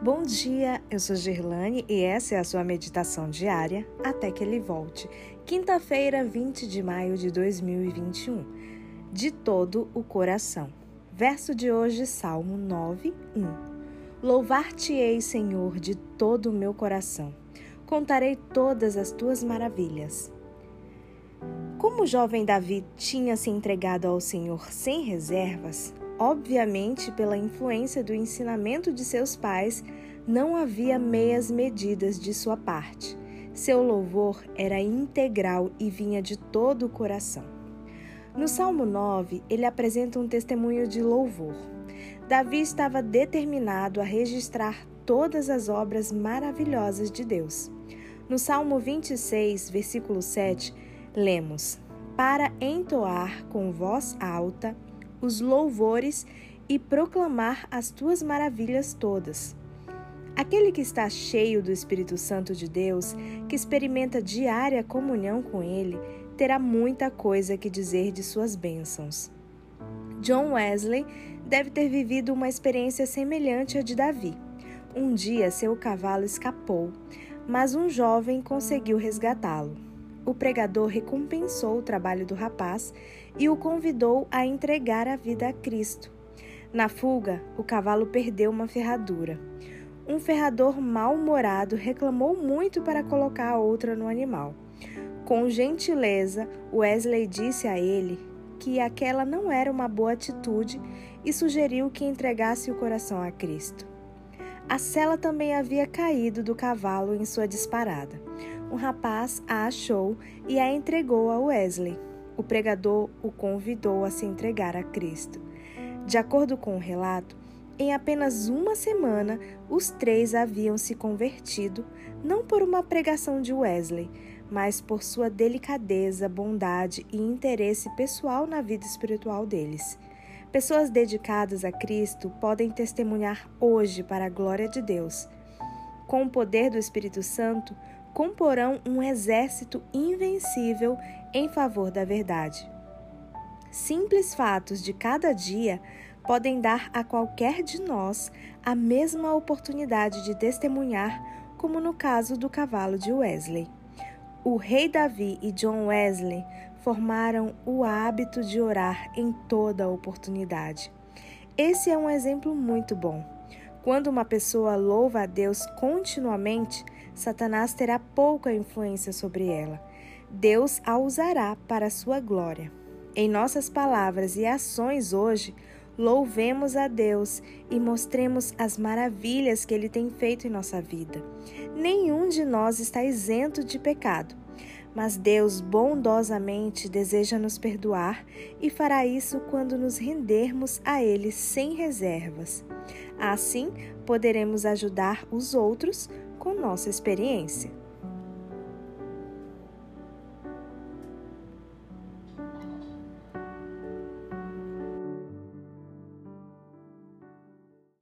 Bom dia, eu sou Gerlane e essa é a sua meditação diária até que ele volte. Quinta-feira, 20 de maio de 2021. De todo o coração. Verso de hoje, Salmo 9, 1. Louvar-te-ei, Senhor, de todo o meu coração. Contarei todas as tuas maravilhas. Como o jovem Davi tinha se entregado ao Senhor sem reservas, obviamente pela influência do ensinamento de seus pais, não havia meias medidas de sua parte. Seu louvor era integral e vinha de todo o coração. No Salmo 9, ele apresenta um testemunho de louvor. Davi estava determinado a registrar todas as obras maravilhosas de Deus. No Salmo 26, versículo 7, lemos: Para entoar com voz alta os louvores e proclamar as tuas maravilhas todas. Aquele que está cheio do Espírito Santo de Deus, que experimenta diária comunhão com Ele, terá muita coisa que dizer de suas bênçãos. John Wesley deve ter vivido uma experiência semelhante à de Davi. Um dia seu cavalo escapou, mas um jovem conseguiu resgatá-lo. O pregador recompensou o trabalho do rapaz e o convidou a entregar a vida a Cristo. Na fuga, o cavalo perdeu uma ferradura. Um ferrador mal-humorado reclamou muito para colocar a outra no animal. Com gentileza, Wesley disse a ele que aquela não era uma boa atitude e sugeriu que entregasse o coração a Cristo. A sela também havia caído do cavalo em sua disparada. Um rapaz a achou e a entregou a Wesley. O pregador o convidou a se entregar a Cristo. De acordo com o relato, em apenas uma semana, os três haviam se convertido, não por uma pregação de Wesley, mas por sua delicadeza, bondade e interesse pessoal na vida espiritual deles. Pessoas dedicadas a Cristo podem testemunhar hoje para a glória de Deus. Com o poder do Espírito Santo, comporão um exército invencível em favor da verdade. Simples fatos de cada dia podem dar a qualquer de nós a mesma oportunidade de testemunhar, como no caso do cavalo de Wesley. O rei Davi e John Wesley formaram o hábito de orar em toda oportunidade. Esse é um exemplo muito bom. Quando uma pessoa louva a Deus continuamente, Satanás terá pouca influência sobre ela. Deus a usará para a sua glória. Em nossas palavras e ações hoje, louvemos a Deus e mostremos as maravilhas que Ele tem feito em nossa vida. Nenhum de nós está isento de pecado, mas Deus bondosamente deseja nos perdoar e fará isso quando nos rendermos a Ele sem reservas. Assim, poderemos ajudar os outros com nossa experiência.